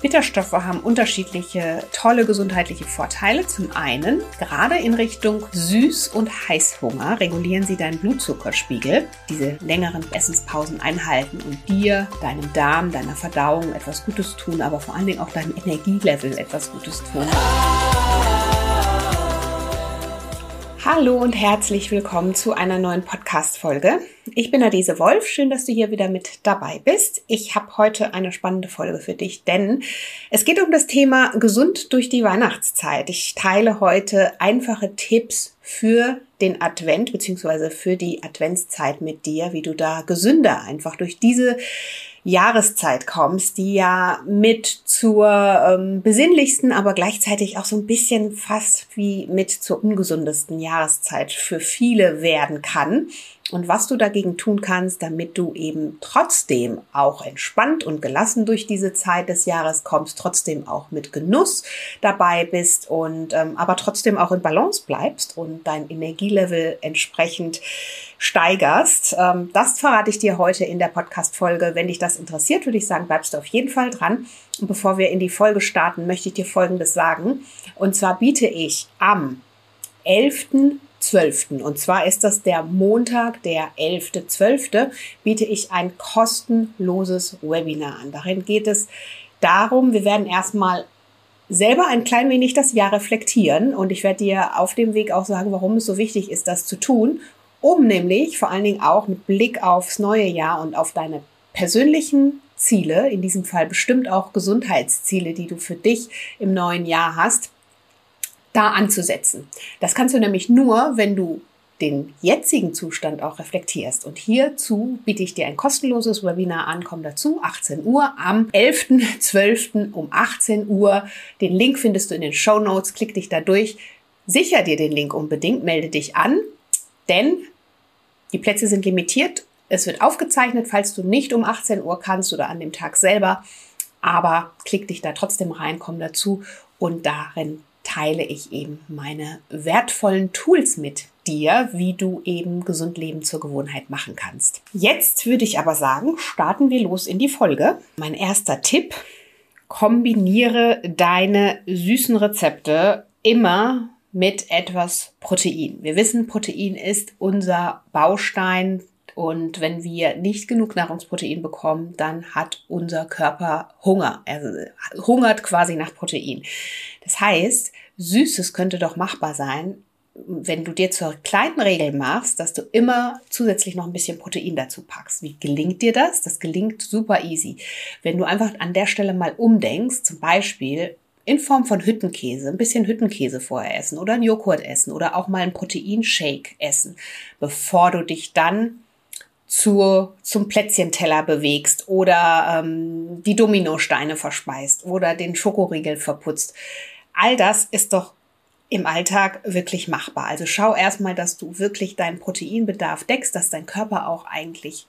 Bitterstoffe haben unterschiedliche tolle gesundheitliche Vorteile. Zum einen, gerade in Richtung Süß- und Heißhunger regulieren sie deinen Blutzuckerspiegel. Diese längeren Essenspausen einhalten und dir, deinem Darm, deiner Verdauung etwas Gutes tun, aber vor allen Dingen auch deinem Energielevel etwas Gutes tun. Hallo und herzlich willkommen zu einer neuen Podcast-Folge. Ich bin Adese Wolf. Schön, dass du hier wieder mit dabei bist. Ich habe heute eine spannende Folge für dich, denn es geht um das Thema gesund durch die Weihnachtszeit. Ich teile heute einfache Tipps für den Advent beziehungsweise für die Adventszeit mit dir, wie du da gesünder einfach durch diese Jahreszeit kommst, die ja mit zur ähm, besinnlichsten, aber gleichzeitig auch so ein bisschen fast wie mit zur ungesundesten Jahreszeit für viele werden kann und was du dagegen tun kannst, damit du eben trotzdem auch entspannt und gelassen durch diese Zeit des Jahres kommst, trotzdem auch mit Genuss dabei bist und ähm, aber trotzdem auch in Balance bleibst und dein Energielevel entsprechend steigerst. Ähm, das verrate ich dir heute in der Podcast-Folge. Wenn dich das interessiert, würde ich sagen, bleibst du auf jeden Fall dran. Und bevor wir in die Folge starten, möchte ich dir Folgendes sagen. Und zwar biete ich am 11. 12. Und zwar ist das der Montag, der 11.12. biete ich ein kostenloses Webinar an. Darin geht es darum, wir werden erstmal selber ein klein wenig das Jahr reflektieren und ich werde dir auf dem Weg auch sagen, warum es so wichtig ist, das zu tun, um nämlich vor allen Dingen auch mit Blick aufs neue Jahr und auf deine persönlichen Ziele, in diesem Fall bestimmt auch Gesundheitsziele, die du für dich im neuen Jahr hast, da anzusetzen. Das kannst du nämlich nur, wenn du den jetzigen Zustand auch reflektierst. Und hierzu biete ich dir ein kostenloses Webinar an. Komm dazu, 18 Uhr am 11.12. um 18 Uhr. Den Link findest du in den Show Notes. Klick dich da durch. Sicher dir den Link unbedingt, melde dich an, denn die Plätze sind limitiert. Es wird aufgezeichnet, falls du nicht um 18 Uhr kannst oder an dem Tag selber. Aber klick dich da trotzdem rein, komm dazu und darin teile ich eben meine wertvollen Tools mit dir, wie du eben gesund Leben zur Gewohnheit machen kannst. Jetzt würde ich aber sagen, starten wir los in die Folge. Mein erster Tipp, kombiniere deine süßen Rezepte immer mit etwas Protein. Wir wissen, Protein ist unser Baustein und wenn wir nicht genug Nahrungsprotein bekommen, dann hat unser Körper Hunger. Er hungert quasi nach Protein. Das heißt, Süßes könnte doch machbar sein, wenn du dir zur kleinen Regel machst, dass du immer zusätzlich noch ein bisschen Protein dazu packst. Wie gelingt dir das? Das gelingt super easy. Wenn du einfach an der Stelle mal umdenkst, zum Beispiel in Form von Hüttenkäse, ein bisschen Hüttenkäse vorher essen oder ein Joghurt essen oder auch mal ein Proteinshake essen, bevor du dich dann zur, zum Plätzchenteller bewegst oder ähm, die Dominosteine verspeist oder den Schokoriegel verputzt. All das ist doch im Alltag wirklich machbar. Also schau erstmal, dass du wirklich deinen Proteinbedarf deckst, dass dein Körper auch eigentlich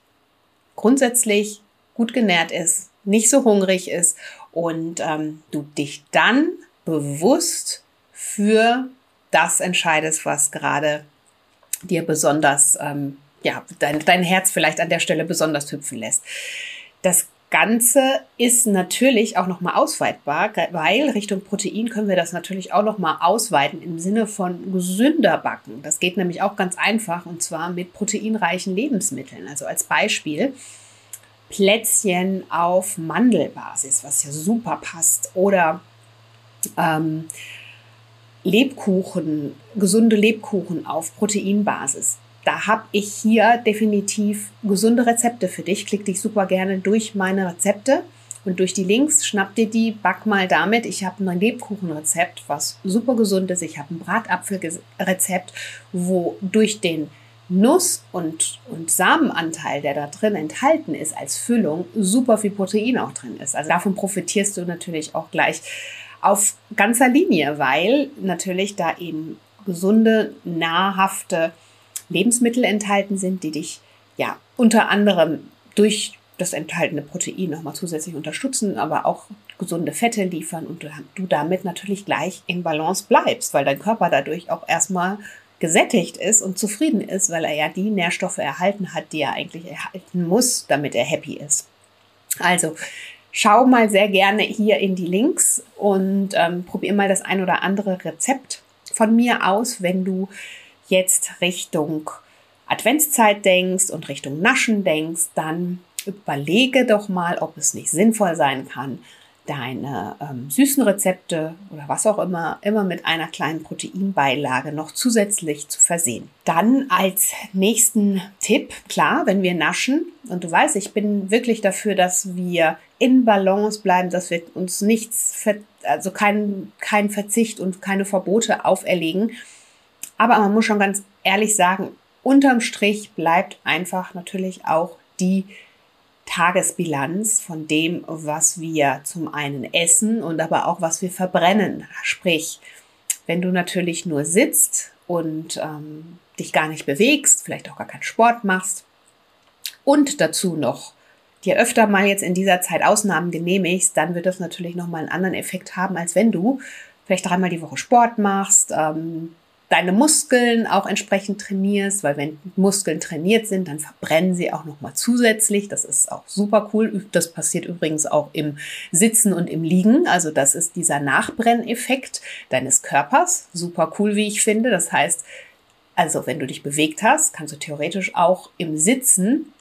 grundsätzlich gut genährt ist, nicht so hungrig ist und ähm, du dich dann bewusst für das entscheidest, was gerade dir besonders ähm, ja, dein, dein Herz vielleicht an der Stelle besonders hüpfen lässt. Das Ganze ist natürlich auch nochmal ausweitbar, weil Richtung Protein können wir das natürlich auch nochmal ausweiten im Sinne von gesünder backen. Das geht nämlich auch ganz einfach und zwar mit proteinreichen Lebensmitteln. Also als Beispiel Plätzchen auf Mandelbasis, was ja super passt. Oder ähm, Lebkuchen, gesunde Lebkuchen auf Proteinbasis da habe ich hier definitiv gesunde Rezepte für dich. Klick dich super gerne durch meine Rezepte und durch die Links. Schnapp dir die, back mal damit. Ich habe ein Lebkuchenrezept, was super gesund ist. Ich habe ein Bratapfelrezept, wo durch den Nuss- und, und Samenanteil, der da drin enthalten ist als Füllung, super viel Protein auch drin ist. Also davon profitierst du natürlich auch gleich auf ganzer Linie, weil natürlich da eben gesunde, nahrhafte Lebensmittel enthalten sind, die dich ja unter anderem durch das enthaltene Protein nochmal zusätzlich unterstützen, aber auch gesunde Fette liefern und du damit natürlich gleich in Balance bleibst, weil dein Körper dadurch auch erstmal gesättigt ist und zufrieden ist, weil er ja die Nährstoffe erhalten hat, die er eigentlich erhalten muss, damit er happy ist. Also schau mal sehr gerne hier in die Links und ähm, probier mal das ein oder andere Rezept von mir aus, wenn du jetzt Richtung Adventszeit denkst und Richtung Naschen denkst, dann überlege doch mal, ob es nicht sinnvoll sein kann, deine ähm, süßen Rezepte oder was auch immer, immer mit einer kleinen Proteinbeilage noch zusätzlich zu versehen. Dann als nächsten Tipp, klar, wenn wir naschen, und du weißt, ich bin wirklich dafür, dass wir in Balance bleiben, dass wir uns nichts, also kein, kein Verzicht und keine Verbote auferlegen. Aber man muss schon ganz ehrlich sagen, unterm Strich bleibt einfach natürlich auch die Tagesbilanz von dem, was wir zum einen essen und aber auch was wir verbrennen. Sprich, wenn du natürlich nur sitzt und ähm, dich gar nicht bewegst, vielleicht auch gar keinen Sport machst und dazu noch dir öfter mal jetzt in dieser Zeit Ausnahmen genehmigst, dann wird das natürlich nochmal einen anderen Effekt haben, als wenn du vielleicht dreimal die Woche Sport machst, ähm, deine Muskeln auch entsprechend trainierst, weil wenn Muskeln trainiert sind, dann verbrennen sie auch nochmal zusätzlich. Das ist auch super cool. Das passiert übrigens auch im Sitzen und im Liegen. Also das ist dieser Nachbrenneffekt deines Körpers. Super cool, wie ich finde. Das heißt, also wenn du dich bewegt hast, kannst du theoretisch auch im Sitzen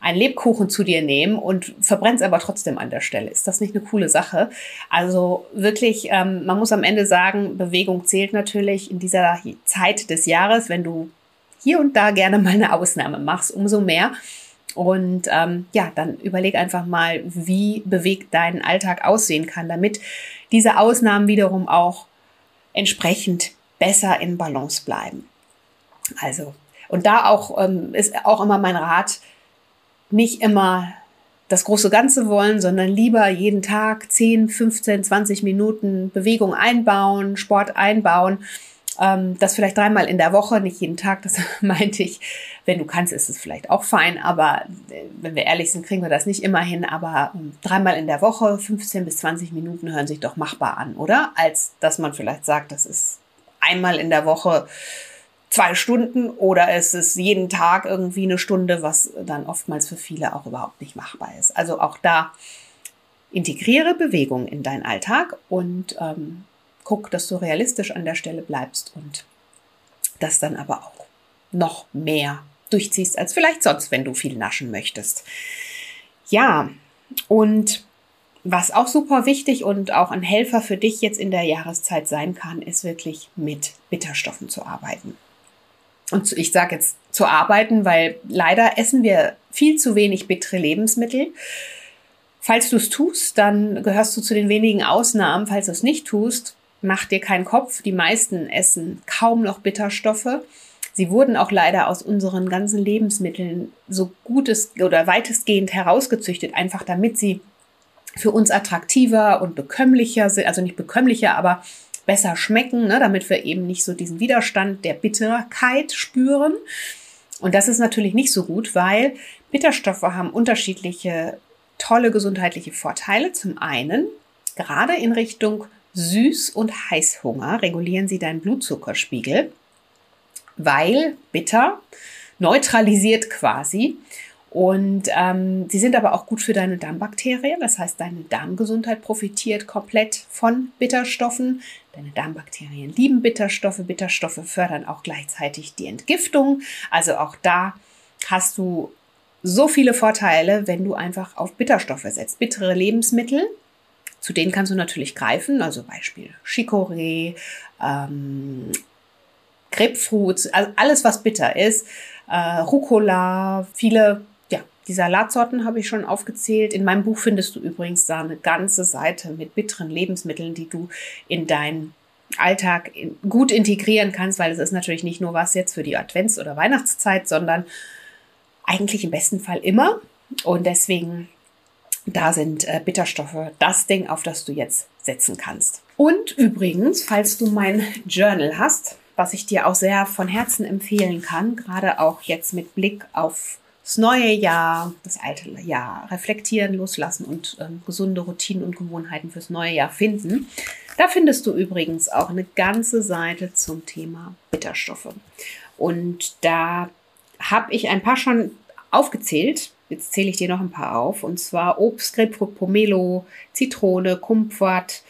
einen Lebkuchen zu dir nehmen und verbrennst aber trotzdem an der Stelle. Ist das nicht eine coole Sache? Also wirklich, ähm, man muss am Ende sagen, Bewegung zählt natürlich in dieser Zeit des Jahres, wenn du hier und da gerne mal eine Ausnahme machst, umso mehr. Und ähm, ja, dann überleg einfach mal, wie bewegt dein Alltag aussehen kann, damit diese Ausnahmen wiederum auch entsprechend besser in Balance bleiben. Also, und da auch ähm, ist auch immer mein Rat, nicht immer das große Ganze wollen, sondern lieber jeden Tag 10, 15, 20 Minuten Bewegung einbauen, Sport einbauen. Ähm, das vielleicht dreimal in der Woche, nicht jeden Tag, das meinte ich. Wenn du kannst, ist es vielleicht auch fein, aber äh, wenn wir ehrlich sind, kriegen wir das nicht immer hin. Aber ähm, dreimal in der Woche, 15 bis 20 Minuten hören sich doch machbar an, oder? Als dass man vielleicht sagt, das ist einmal in der Woche zwei Stunden oder es ist jeden Tag irgendwie eine Stunde, was dann oftmals für viele auch überhaupt nicht machbar ist. Also auch da integriere Bewegung in deinen Alltag und ähm, guck, dass du realistisch an der Stelle bleibst und das dann aber auch noch mehr durchziehst als vielleicht sonst, wenn du viel naschen möchtest. Ja, und was auch super wichtig und auch ein Helfer für dich jetzt in der Jahreszeit sein kann, ist wirklich mit Bitterstoffen zu arbeiten und ich sage jetzt zu arbeiten, weil leider essen wir viel zu wenig bittere Lebensmittel. Falls du es tust, dann gehörst du zu den wenigen Ausnahmen. Falls du es nicht tust, mach dir keinen Kopf. Die meisten essen kaum noch Bitterstoffe. Sie wurden auch leider aus unseren ganzen Lebensmitteln so gutes oder weitestgehend herausgezüchtet, einfach damit sie für uns attraktiver und bekömmlicher sind, also nicht bekömmlicher, aber besser schmecken, ne, damit wir eben nicht so diesen Widerstand der Bitterkeit spüren. Und das ist natürlich nicht so gut, weil Bitterstoffe haben unterschiedliche tolle gesundheitliche Vorteile. Zum einen, gerade in Richtung Süß- und Heißhunger regulieren sie deinen Blutzuckerspiegel, weil bitter neutralisiert quasi und ähm, sie sind aber auch gut für deine Darmbakterien. Das heißt, deine Darmgesundheit profitiert komplett von Bitterstoffen. Deine Darmbakterien lieben Bitterstoffe. Bitterstoffe fördern auch gleichzeitig die Entgiftung. Also auch da hast du so viele Vorteile, wenn du einfach auf Bitterstoffe setzt. Bittere Lebensmittel, zu denen kannst du natürlich greifen. Also Beispiel Chicorée, ähm, Grapefruit, also alles, was bitter ist. Äh, Rucola, viele die Salatsorten habe ich schon aufgezählt. In meinem Buch findest du übrigens da eine ganze Seite mit bitteren Lebensmitteln, die du in deinen Alltag gut integrieren kannst, weil es ist natürlich nicht nur was jetzt für die Advents- oder Weihnachtszeit, sondern eigentlich im besten Fall immer. Und deswegen, da sind äh, Bitterstoffe das Ding, auf das du jetzt setzen kannst. Und übrigens, falls du mein Journal hast, was ich dir auch sehr von Herzen empfehlen kann, gerade auch jetzt mit Blick auf das neue Jahr, das alte Jahr reflektieren, loslassen und ähm, gesunde Routinen und Gewohnheiten fürs neue Jahr finden. Da findest du übrigens auch eine ganze Seite zum Thema Bitterstoffe. Und da habe ich ein paar schon aufgezählt, Jetzt zähle ich dir noch ein paar auf. Und zwar Obst, Grapefruit, Pomelo, Zitrone, Kumquat,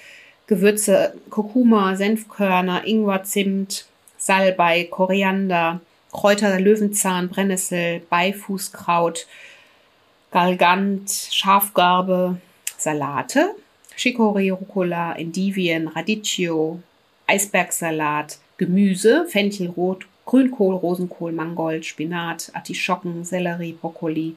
Gewürze, Kurkuma, Senfkörner, Ingwer, Zimt, Salbei, Koriander, Kräuter, Löwenzahn, Brennnessel, Beifußkraut, Galgant, Schafgarbe, Salate, Chicorée, Rucola, Endivien, Radicchio, Eisbergsalat, Gemüse, Fenchel, Rot, Grünkohl, Rosenkohl, Mangold, Spinat, Artischocken, Sellerie, Brokkoli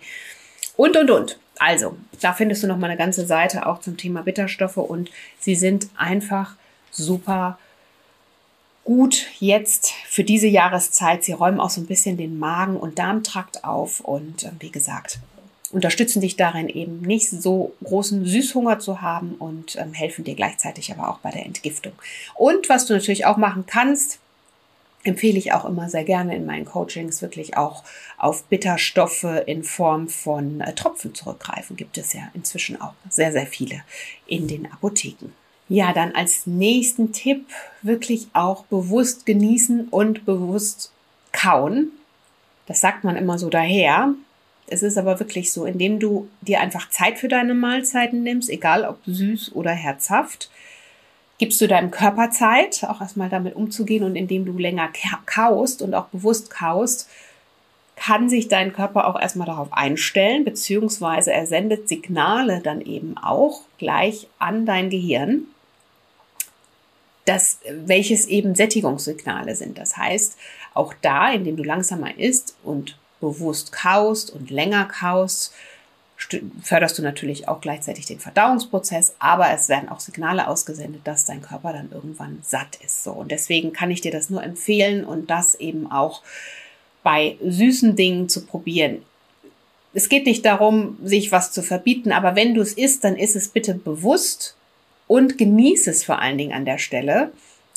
und, und, und. Also, da findest du noch mal eine ganze Seite auch zum Thema Bitterstoffe und sie sind einfach super gut jetzt für diese Jahreszeit. Sie räumen auch so ein bisschen den Magen- und Darmtrakt auf und äh, wie gesagt, unterstützen dich darin eben nicht so großen Süßhunger zu haben und ähm, helfen dir gleichzeitig aber auch bei der Entgiftung. Und was du natürlich auch machen kannst, empfehle ich auch immer sehr gerne in meinen Coachings wirklich auch auf Bitterstoffe in Form von äh, Tropfen zurückgreifen. Gibt es ja inzwischen auch sehr, sehr viele in den Apotheken. Ja, dann als nächsten Tipp wirklich auch bewusst genießen und bewusst kauen. Das sagt man immer so daher. Es ist aber wirklich so, indem du dir einfach Zeit für deine Mahlzeiten nimmst, egal ob süß oder herzhaft, gibst du deinem Körper Zeit, auch erstmal damit umzugehen und indem du länger kaust und auch bewusst kaust, kann sich dein Körper auch erstmal darauf einstellen, beziehungsweise er sendet Signale dann eben auch gleich an dein Gehirn, das, welches eben Sättigungssignale sind. Das heißt, auch da, indem du langsamer isst und bewusst kaust und länger kaust, förderst du natürlich auch gleichzeitig den Verdauungsprozess, aber es werden auch Signale ausgesendet, dass dein Körper dann irgendwann satt ist. So und deswegen kann ich dir das nur empfehlen und das eben auch bei süßen Dingen zu probieren. Es geht nicht darum, sich was zu verbieten, aber wenn du es isst, dann isst es bitte bewusst und genieße es vor allen Dingen an der Stelle.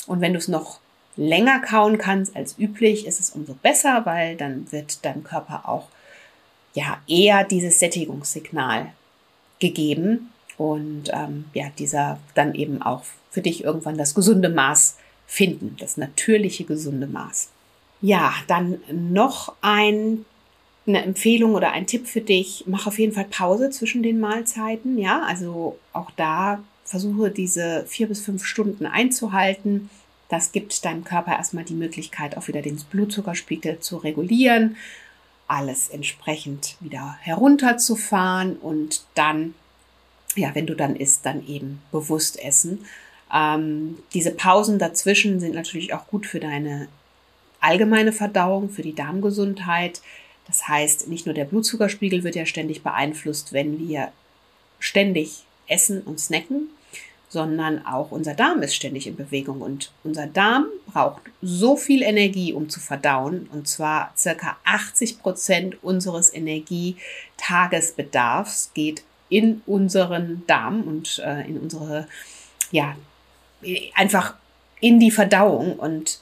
Und wenn du es noch länger kauen kannst als üblich, ist es umso besser, weil dann wird dein Körper auch ja eher dieses Sättigungssignal gegeben und ähm, ja dieser dann eben auch für dich irgendwann das gesunde Maß finden, das natürliche gesunde Maß. Ja, dann noch ein eine Empfehlung oder ein Tipp für dich, mach auf jeden Fall Pause zwischen den Mahlzeiten. Ja, also auch da versuche diese vier bis fünf Stunden einzuhalten. Das gibt deinem Körper erstmal die Möglichkeit, auch wieder den Blutzuckerspiegel zu regulieren alles entsprechend wieder herunterzufahren und dann, ja, wenn du dann isst, dann eben bewusst essen. Ähm, diese Pausen dazwischen sind natürlich auch gut für deine allgemeine Verdauung, für die Darmgesundheit. Das heißt, nicht nur der Blutzuckerspiegel wird ja ständig beeinflusst, wenn wir ständig essen und snacken, sondern auch unser Darm ist ständig in Bewegung. Und unser Darm braucht so viel Energie, um zu verdauen, und zwar circa 80 Prozent unseres Energietagesbedarfs geht in unseren Darm und äh, in unsere, ja, einfach in die Verdauung. Und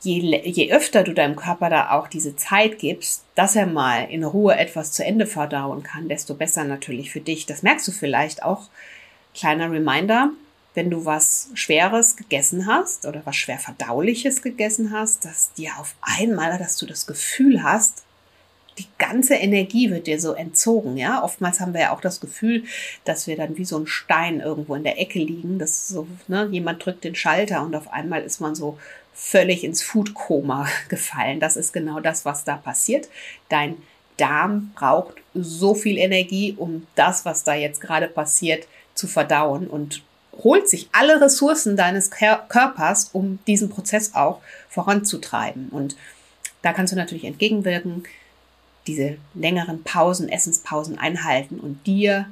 Je, je öfter du deinem Körper da auch diese Zeit gibst, dass er mal in Ruhe etwas zu Ende verdauen kann, desto besser natürlich für dich. Das merkst du vielleicht auch Kleiner Reminder, wenn du was Schweres gegessen hast oder was schwer verdauliches gegessen hast, dass dir auf einmal, dass du das Gefühl hast, die ganze Energie wird dir so entzogen, ja. Oftmals haben wir ja auch das Gefühl, dass wir dann wie so ein Stein irgendwo in der Ecke liegen, dass so, ne, jemand drückt den Schalter und auf einmal ist man so völlig ins Foodkoma gefallen. Das ist genau das, was da passiert. Dein Darm braucht so viel Energie, um das, was da jetzt gerade passiert, zu verdauen und holt sich alle Ressourcen deines Körpers, um diesen Prozess auch voranzutreiben. Und da kannst du natürlich entgegenwirken, diese längeren Pausen, Essenspausen einhalten und dir,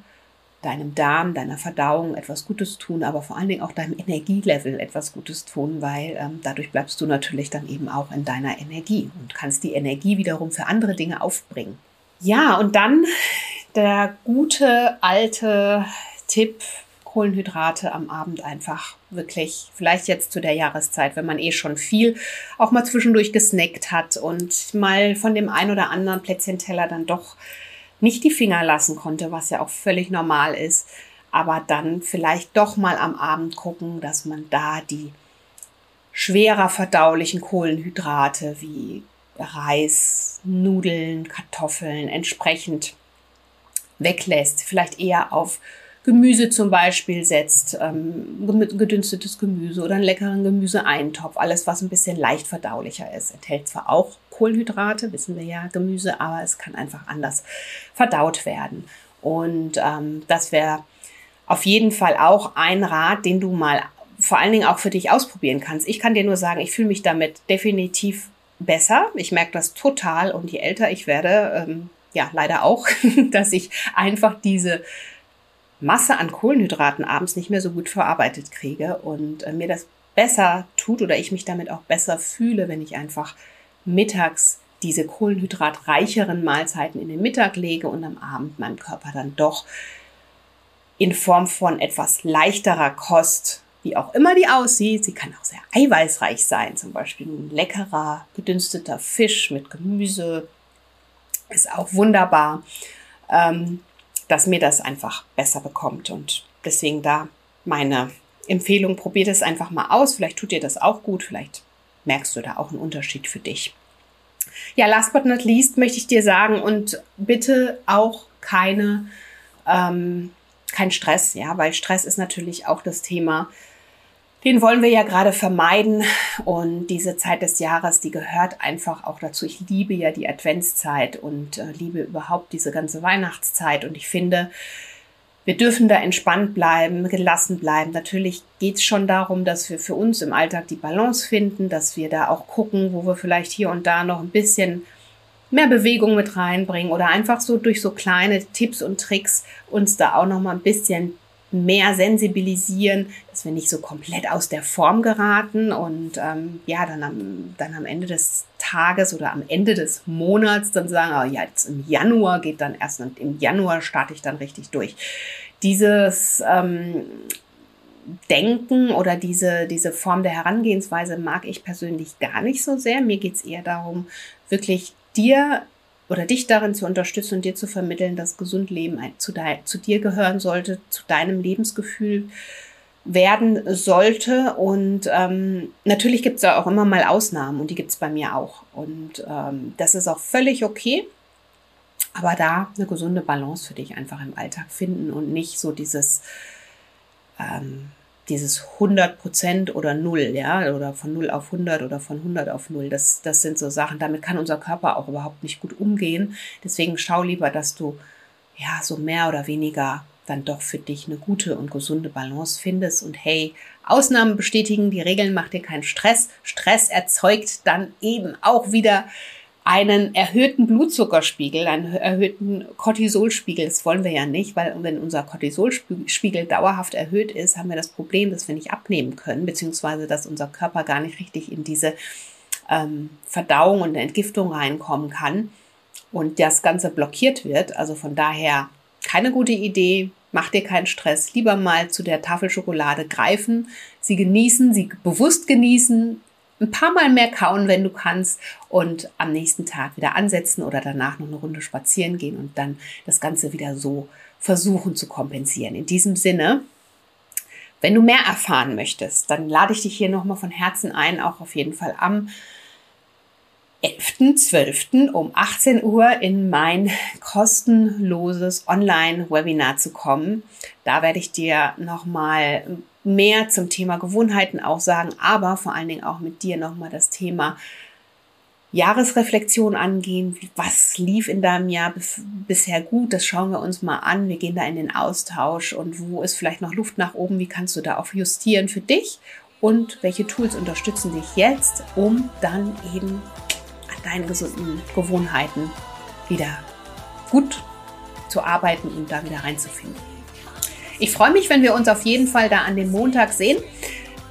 deinem Darm, deiner Verdauung etwas Gutes tun, aber vor allen Dingen auch deinem Energielevel etwas Gutes tun, weil ähm, dadurch bleibst du natürlich dann eben auch in deiner Energie und kannst die Energie wiederum für andere Dinge aufbringen. Ja, und dann der gute alte Tipp, Kohlenhydrate am Abend einfach wirklich, vielleicht jetzt zu der Jahreszeit, wenn man eh schon viel auch mal zwischendurch gesnackt hat und mal von dem ein oder anderen Plätzchenteller dann doch nicht die Finger lassen konnte, was ja auch völlig normal ist. Aber dann vielleicht doch mal am Abend gucken, dass man da die schwerer verdaulichen Kohlenhydrate wie Reis, Nudeln, Kartoffeln entsprechend weglässt. Vielleicht eher auf Gemüse zum Beispiel setzt, ähm, gedünstetes Gemüse oder einen leckeren Gemüseeintopf, alles was ein bisschen leicht verdaulicher ist. Enthält zwar auch Kohlenhydrate, wissen wir ja, Gemüse, aber es kann einfach anders verdaut werden. Und ähm, das wäre auf jeden Fall auch ein Rat, den du mal vor allen Dingen auch für dich ausprobieren kannst. Ich kann dir nur sagen, ich fühle mich damit definitiv besser. Ich merke das total und je älter ich werde, ähm, ja leider auch, dass ich einfach diese Masse an Kohlenhydraten abends nicht mehr so gut verarbeitet kriege und äh, mir das besser tut oder ich mich damit auch besser fühle, wenn ich einfach mittags diese kohlenhydratreicheren Mahlzeiten in den Mittag lege und am Abend meinem Körper dann doch in Form von etwas leichterer Kost, wie auch immer die aussieht, sie kann auch sehr eiweißreich sein, zum Beispiel ein leckerer gedünsteter Fisch mit Gemüse, ist auch wunderbar. Ähm, dass mir das einfach besser bekommt. Und deswegen da meine Empfehlung, probiert es einfach mal aus. Vielleicht tut dir das auch gut. Vielleicht merkst du da auch einen Unterschied für dich. Ja, last but not least möchte ich dir sagen und bitte auch keine, ähm, kein Stress, ja, weil Stress ist natürlich auch das Thema, den wollen wir ja gerade vermeiden. Und diese Zeit des Jahres, die gehört einfach auch dazu. Ich liebe ja die Adventszeit und äh, liebe überhaupt diese ganze Weihnachtszeit. Und ich finde, wir dürfen da entspannt bleiben, gelassen bleiben. Natürlich geht es schon darum, dass wir für uns im Alltag die Balance finden, dass wir da auch gucken, wo wir vielleicht hier und da noch ein bisschen mehr Bewegung mit reinbringen oder einfach so durch so kleine Tipps und Tricks uns da auch noch mal ein bisschen mehr sensibilisieren, dass wir nicht so komplett aus der Form geraten und ähm, ja, dann am, dann am Ende des Tages oder am Ende des Monats dann sagen, oh, ja, jetzt im Januar geht dann erst und im Januar starte ich dann richtig durch. Dieses ähm, Denken oder diese, diese Form der Herangehensweise mag ich persönlich gar nicht so sehr. Mir geht es eher darum, wirklich dir oder dich darin zu unterstützen und dir zu vermitteln, dass gesund Leben zu, zu dir gehören sollte, zu deinem Lebensgefühl werden sollte. Und ähm, natürlich gibt es da auch immer mal Ausnahmen und die gibt es bei mir auch. Und ähm, das ist auch völlig okay. Aber da eine gesunde Balance für dich einfach im Alltag finden und nicht so dieses ähm, dieses 100 Prozent oder Null, ja, oder von 0 auf 100 oder von 100 auf 0, das, das sind so Sachen, damit kann unser Körper auch überhaupt nicht gut umgehen. Deswegen schau lieber, dass du, ja, so mehr oder weniger dann doch für dich eine gute und gesunde Balance findest. Und hey, Ausnahmen bestätigen die Regeln, mach dir keinen Stress. Stress erzeugt dann eben auch wieder einen erhöhten Blutzuckerspiegel, einen erhöhten Cortisolspiegel. Das wollen wir ja nicht, weil wenn unser Cortisolspiegel dauerhaft erhöht ist, haben wir das Problem, dass wir nicht abnehmen können, beziehungsweise dass unser Körper gar nicht richtig in diese ähm, Verdauung und Entgiftung reinkommen kann und das Ganze blockiert wird. Also von daher keine gute Idee. Mach dir keinen Stress. Lieber mal zu der Tafel Schokolade greifen, sie genießen, sie bewusst genießen, ein paar Mal mehr kauen, wenn du kannst und am nächsten Tag wieder ansetzen oder danach noch eine Runde spazieren gehen und dann das Ganze wieder so versuchen zu kompensieren. In diesem Sinne, wenn du mehr erfahren möchtest, dann lade ich dich hier nochmal von Herzen ein, auch auf jeden Fall am 11.12. um 18 Uhr in mein kostenloses Online-Webinar zu kommen. Da werde ich dir nochmal mehr zum Thema Gewohnheiten auch sagen, aber vor allen Dingen auch mit dir nochmal das Thema Jahresreflexion angehen. Was lief in deinem Jahr bisher gut? Das schauen wir uns mal an. Wir gehen da in den Austausch und wo ist vielleicht noch Luft nach oben? Wie kannst du da auch justieren für dich? Und welche Tools unterstützen dich jetzt, um dann eben an deinen gesunden Gewohnheiten wieder gut zu arbeiten und da wieder reinzufinden? Ich freue mich, wenn wir uns auf jeden Fall da an dem Montag sehen.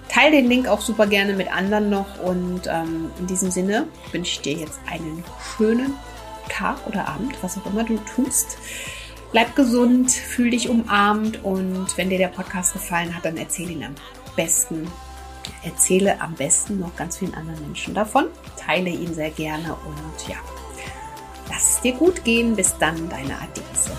Teil den Link auch super gerne mit anderen noch und ähm, in diesem Sinne wünsche ich dir jetzt einen schönen Tag oder Abend, was auch immer du tust. Bleib gesund, fühl dich umarmt und wenn dir der Podcast gefallen hat, dann erzähle ihn am besten. Erzähle am besten noch ganz vielen anderen Menschen davon. Teile ihn sehr gerne und ja, lass es dir gut gehen. Bis dann, deine Adese.